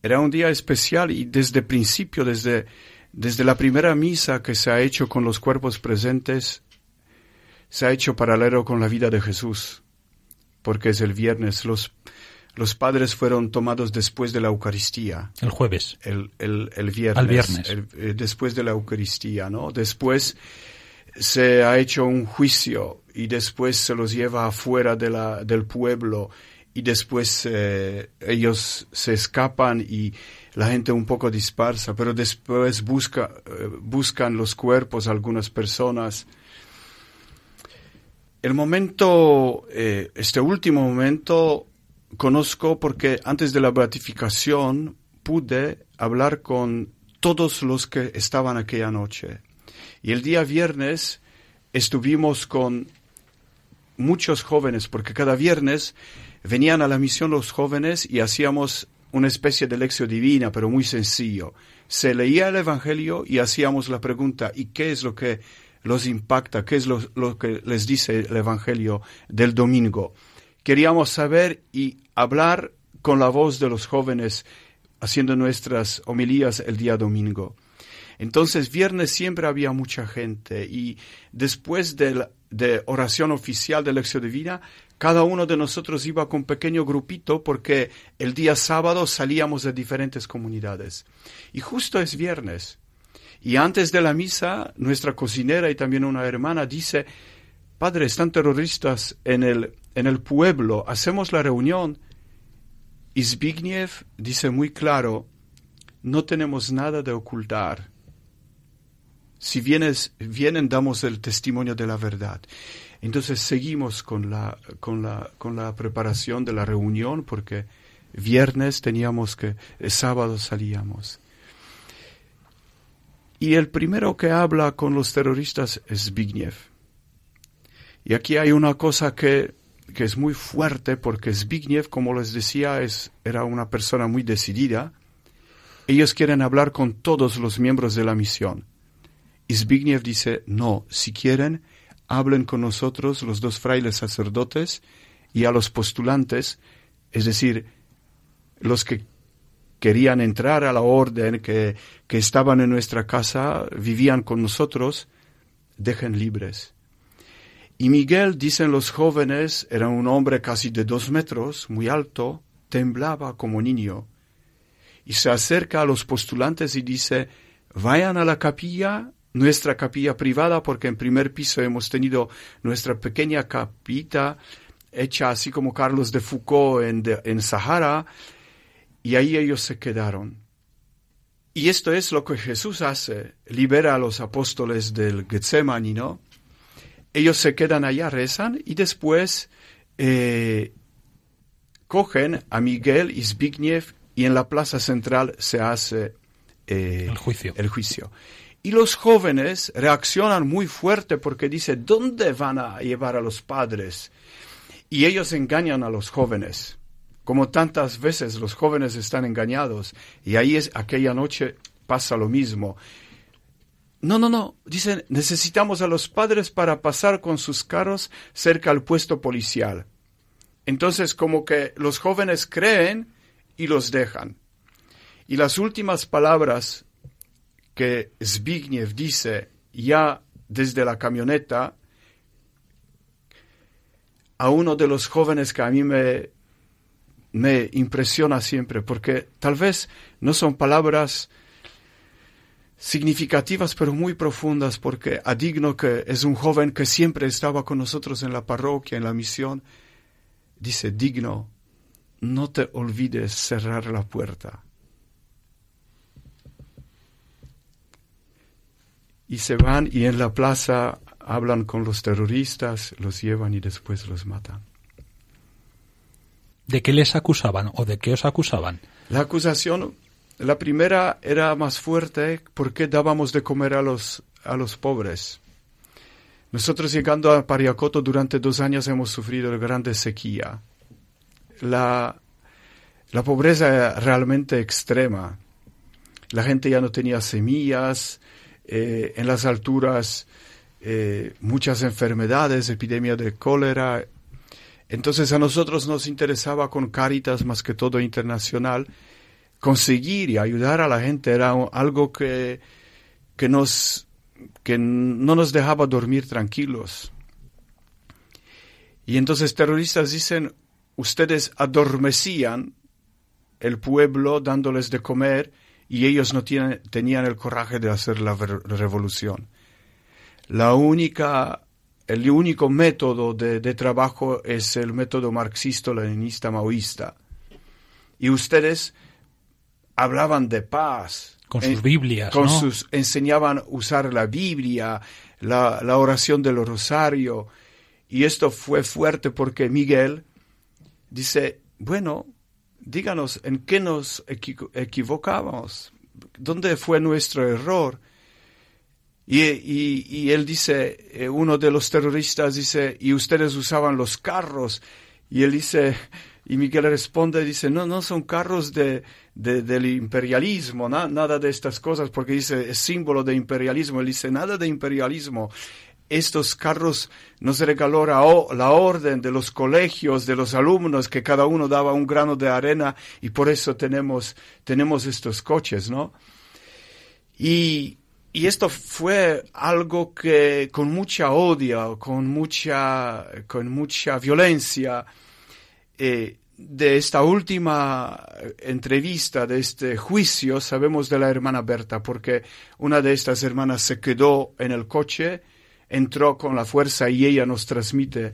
era un día especial y desde principio, desde, desde la primera misa que se ha hecho con los cuerpos presentes, se ha hecho paralelo con la vida de Jesús, porque es el viernes. Los, los padres fueron tomados después de la Eucaristía El jueves. el, el, el viernes, Al viernes. el- eh, después de la Eucaristía, ¿no? Después se ha hecho un juicio y después se los lleva afuera de la, del pueblo y después eh, ellos se escapan y la gente un poco dispersa, pero después busca, eh, buscan los cuerpos algunas personas. El momento, eh, este último momento, conozco porque antes de la beatificación pude hablar con todos los que estaban aquella noche. Y el día viernes estuvimos con muchos jóvenes, porque cada viernes venían a la misión los jóvenes y hacíamos una especie de lección divina, pero muy sencillo. Se leía el Evangelio y hacíamos la pregunta, ¿y qué es lo que los impacta? ¿Qué es lo, lo que les dice el Evangelio del domingo? Queríamos saber y hablar con la voz de los jóvenes haciendo nuestras homilías el día domingo. Entonces, viernes siempre había mucha gente y después de, de oración oficial de lección divina, cada uno de nosotros iba con pequeño grupito porque el día sábado salíamos de diferentes comunidades. Y justo es viernes. Y antes de la misa, nuestra cocinera y también una hermana dice, Padre, están terroristas en el, en el pueblo, hacemos la reunión. Y Zbigniew dice muy claro, no tenemos nada de ocultar. Si vienes, vienen, damos el testimonio de la verdad. Entonces seguimos con la, con la, con la preparación de la reunión porque viernes teníamos que, el sábado salíamos. Y el primero que habla con los terroristas es Zbigniew. Y aquí hay una cosa que, que es muy fuerte porque Zbigniew, como les decía, es, era una persona muy decidida. Ellos quieren hablar con todos los miembros de la misión. Y Zbigniew dice, no, si quieren, hablen con nosotros los dos frailes sacerdotes y a los postulantes, es decir, los que querían entrar a la orden, que, que estaban en nuestra casa, vivían con nosotros, dejen libres. Y Miguel, dicen los jóvenes, era un hombre casi de dos metros, muy alto, temblaba como niño. Y se acerca a los postulantes y dice, vayan a la capilla, nuestra capilla privada, porque en primer piso hemos tenido nuestra pequeña capita hecha así como Carlos de Foucault en, en Sahara, y ahí ellos se quedaron. Y esto es lo que Jesús hace, libera a los apóstoles del Getsemaní, ¿no? Ellos se quedan allá, rezan y después eh, cogen a Miguel y Zbigniew y en la plaza central se hace eh, El juicio. el juicio. Y los jóvenes reaccionan muy fuerte porque dicen, ¿dónde van a llevar a los padres? Y ellos engañan a los jóvenes. Como tantas veces los jóvenes están engañados. Y ahí es, aquella noche pasa lo mismo. No, no, no. Dicen, necesitamos a los padres para pasar con sus carros cerca al puesto policial. Entonces, como que los jóvenes creen y los dejan. Y las últimas palabras que Zbigniew dice ya desde la camioneta a uno de los jóvenes que a mí me, me impresiona siempre, porque tal vez no son palabras significativas, pero muy profundas, porque Adigno, que es un joven que siempre estaba con nosotros en la parroquia, en la misión, dice, Digno, no te olvides cerrar la puerta. Y se van y en la plaza hablan con los terroristas, los llevan y después los matan. ¿De qué les acusaban o de qué os acusaban? La acusación la primera era más fuerte porque dábamos de comer a los, a los pobres. Nosotros llegando a Pariacoto durante dos años hemos sufrido grande sequía. La, la pobreza era realmente extrema. La gente ya no tenía semillas, eh, en las alturas eh, muchas enfermedades, epidemia de cólera. Entonces a nosotros nos interesaba con Caritas más que todo internacional conseguir y ayudar a la gente era algo que, que nos que no nos dejaba dormir tranquilos. Y entonces terroristas dicen, ustedes adormecían el pueblo dándoles de comer y ellos no tenían el coraje de hacer la revolución. La única, el único método de, de trabajo es el método marxista-leninista maoísta. Y ustedes hablaban de paz. Con sus Biblias, con ¿no? sus, enseñaban a usar la Biblia, la, la oración del rosario. Y esto fue fuerte porque Miguel dice, bueno, díganos en qué nos equi- equivocamos, dónde fue nuestro error. Y, y- y él dice, eh, uno de los terroristas dice, y ustedes usaban los carros. Y él dice, y Miguel responde, dice, no, no son carros de, de- del imperialismo, na- nada de estas cosas, porque dice, es símbolo de imperialismo. Él dice, nada de imperialismo. Estos carros nos regaló la orden de los colegios, de los alumnos, que cada uno daba un grano de arena y por eso tenemos, tenemos estos coches, ¿no? Y, y esto fue algo que con mucha odio, con mucha, con mucha violencia, eh, de esta última entrevista, de este juicio, sabemos de la hermana Berta, porque una de estas hermanas se quedó en el coche, entró con la fuerza y ella nos transmite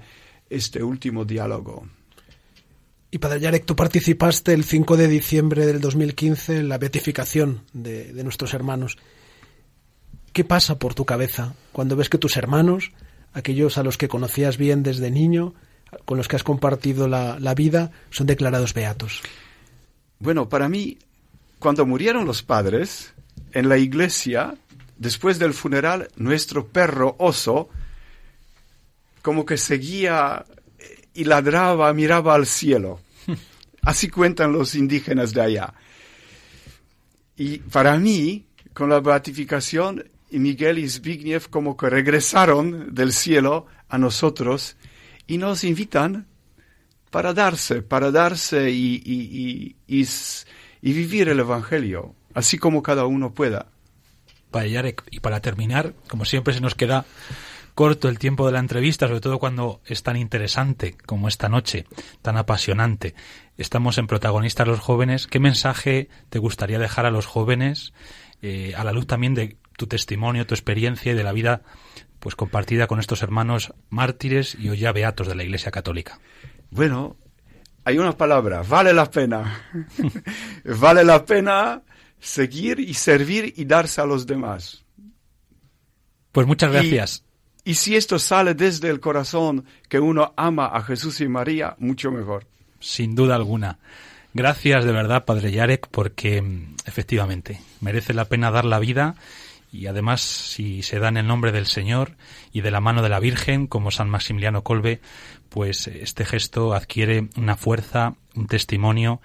este último diálogo. Y Padre Yarek, tú participaste el 5 de diciembre del 2015 en la beatificación de, de nuestros hermanos. ¿Qué pasa por tu cabeza cuando ves que tus hermanos, aquellos a los que conocías bien desde niño, con los que has compartido la, la vida, son declarados beatos? Bueno, para mí, cuando murieron los padres, en la iglesia, después del funeral, nuestro perro oso, como que seguía eh, y ladraba, miraba al cielo. (laughs) Así cuentan los indígenas de allá. Y para mí, con la beatificación, Miguel y Zbigniew como que regresaron del cielo a nosotros y nos invitan para darse, para darse y, y, y, vivir el Evangelio, así como cada uno pueda. Padre Yarek, y para terminar, como siempre se nos queda corto el tiempo de la entrevista, sobre todo cuando es tan interesante como esta noche, tan apasionante. Estamos en protagonistas los jóvenes. ¿Qué mensaje te gustaría dejar a los jóvenes eh, a la luz también de tu testimonio, tu experiencia y de la vida pues compartida con estos hermanos mártires y hoy ya beatos de la Iglesia Católica? Bueno, hay una palabra, vale la pena. (laughs) vale la pena seguir y servir y darse a los demás. Pues muchas Y- gracias. Y, si esto sale desde el corazón que uno ama a Jesús y María, mucho mejor. Sin duda alguna. Gracias de verdad, Padre Yarek, porque mm, efectivamente merece la pena dar la vida y además si se da en el nombre del Señor y de la mano de la Virgen, como San Maximiliano Colbe, pues este gesto adquiere una fuerza, un testimonio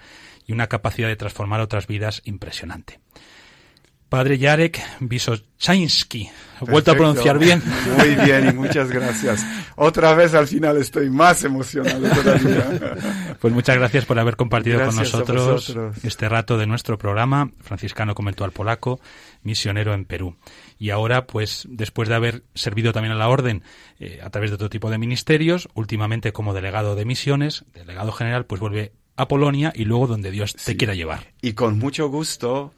y una capacidad de transformar otras vidas impresionante. Padre Yarek Vysochansky, he vuelto a pronunciar bien. (laughs) Muy bien y muchas gracias. Otra vez al final estoy más emocionado todavía. (laughs) Pues muchas gracias por haber compartido con Gracias nosotros este rato de nuestro programa, franciscano conventual polaco, misionero en Perú. Y ahora, pues, después de haber servido también a la orden eh, a través de otro tipo de ministerios, últimamente como delegado de misiones, delegado general, pues vuelve a Polonia y luego donde Dios te quiera llevar. Y con mucho gusto,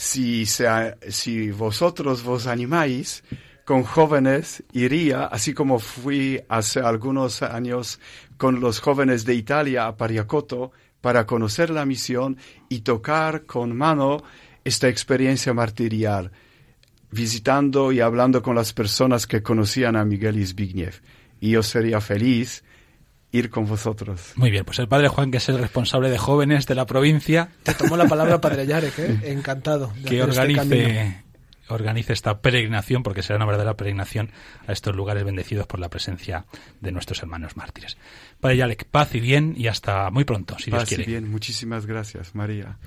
si, sea, si vosotros vos animáis, con jóvenes iría, así como fui hace algunos años con los jóvenes de Italia a Pariacoto, para conocer la misión y tocar con mano esta experiencia martirial, visitando y hablando con las personas que conocían a Miguel Zbigniew. Y yo sería feliz ir con vosotros. Muy bien, pues el padre Juan, que es el responsable de jóvenes de la provincia, Te tomó la palabra Padre Yarek, ¿eh? encantado. de que este organice, organice esta peregrinación, porque será una verdadera peregrinación a estos lugares bendecidos por la presencia de nuestros hermanos mártires. Padre Yalek, paz y bien y hasta muy pronto, si Dios Paz y quiere. bien, muchísimas gracias, María.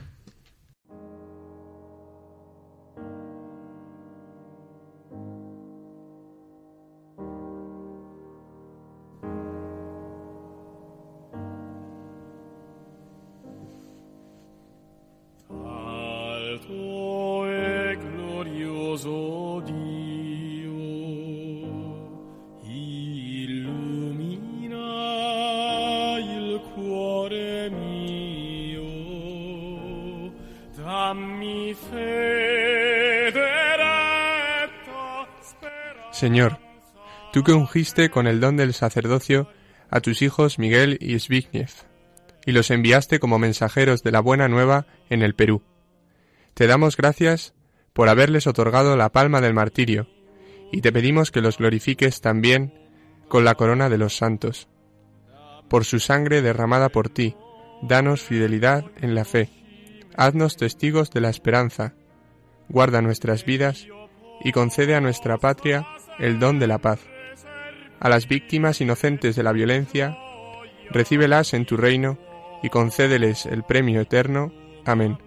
Señor, tú que ungiste con el don del sacerdocio a tus hijos Miguel y Zbigniew, y los enviaste como mensajeros de la buena nueva en el Perú. Te damos gracias por haberles otorgado la palma del martirio, y te pedimos que los glorifiques también con la corona de los santos. Por su sangre derramada por ti, danos fidelidad en la fe, haznos testigos de la esperanza, guarda nuestras vidas y concede a nuestra patria el don de la paz. A las víctimas inocentes de la violencia, recíbelas en tu reino y concédeles el premio eterno. Amén.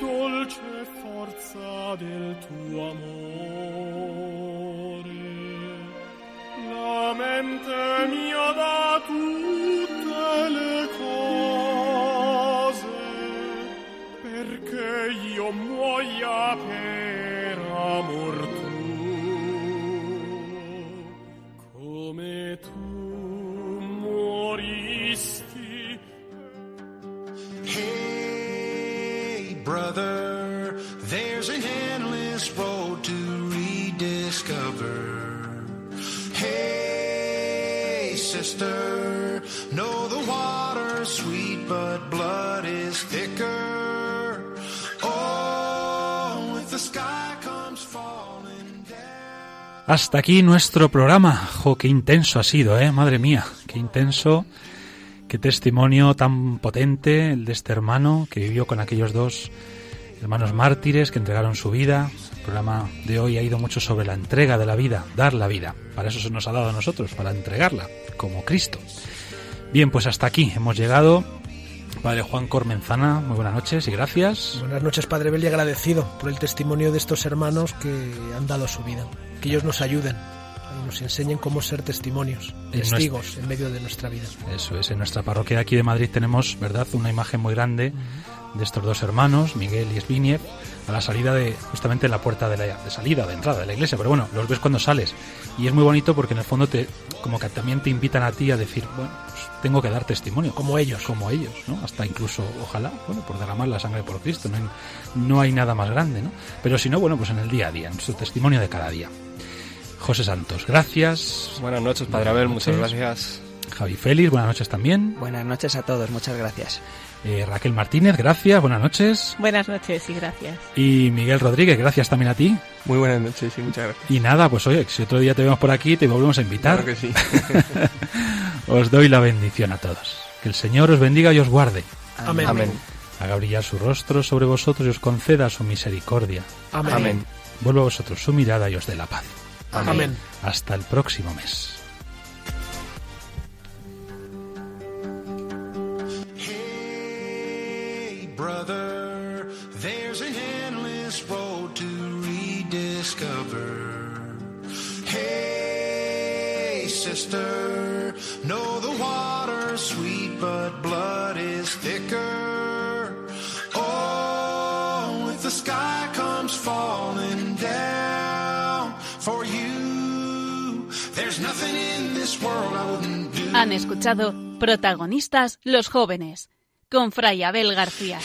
Dolce del. La mente mia da tutte le cose, perché io muoia per Hasta aquí nuestro programa. Jo, qué intenso ha sido, ¿eh? Madre mía, qué intenso. Qué testimonio tan potente el de este hermano que vivió con aquellos dos hermanos mártires que entregaron su vida. El programa de hoy ha ido mucho sobre la entrega de la vida, dar la vida. Para eso se nos ha dado a nosotros, para entregarla, como Cristo. Bien, pues hasta aquí hemos llegado. Padre Juan Cormenzana, muy buenas noches y gracias. Buenas noches, Padre Bel, y agradecido por el testimonio de estos hermanos que han dado su vida. Que ellos nos ayuden y nos enseñen cómo ser testimonios, En testigos en medio de nuestra vida. Eso es, en nuestra parroquia aquí de Madrid tenemos, ¿verdad?, una imagen muy grande de estos dos hermanos, Miguel y Zbigniew, a la salida de, justamente en la puerta de, la, de salida, de entrada de la iglesia, pero bueno, los ves cuando sales. Y es muy bonito porque en el fondo te, como que también te invitan a ti a decir, bueno, pues tengo que dar testimonio. Como ellos. Como ellos, ¿no? Hasta incluso, ojalá, bueno, por derramar la sangre por Cristo, no hay, no hay nada más grande, ¿no? Pero si no, bueno, pues en el día a día, en su testimonio de cada día. José Santos, gracias. Buenas noches, Padre Abel, muchas gracias. Javi Félix, buenas noches también. Buenas noches a todos, muchas gracias. Eh, Raquel Martínez, gracias, buenas noches. Buenas noches y gracias. Y Miguel Rodríguez, gracias también a ti. Muy buenas noches y muchas gracias. Y nada, pues oye, si otro día te vemos por aquí, te volvemos a invitar. Claro que sí. (laughs) os doy la bendición a todos. Que el Señor os bendiga y os guarde. Amén. Amén. Haga brillar su rostro sobre vosotros y os conceda su misericordia. Amén. Amén. Vuelva a vosotros su mirada y os dé la paz. Amén. Hasta el próximo mes. Brother, there's an endless road to rediscover. Hey, sister, know the water's sweet, but blood is thicker. Oh, if the sky comes falling down for you, there's nothing in this world I wouldn't do. Han escuchado Protagonistas los jóvenes con Fray Abel García.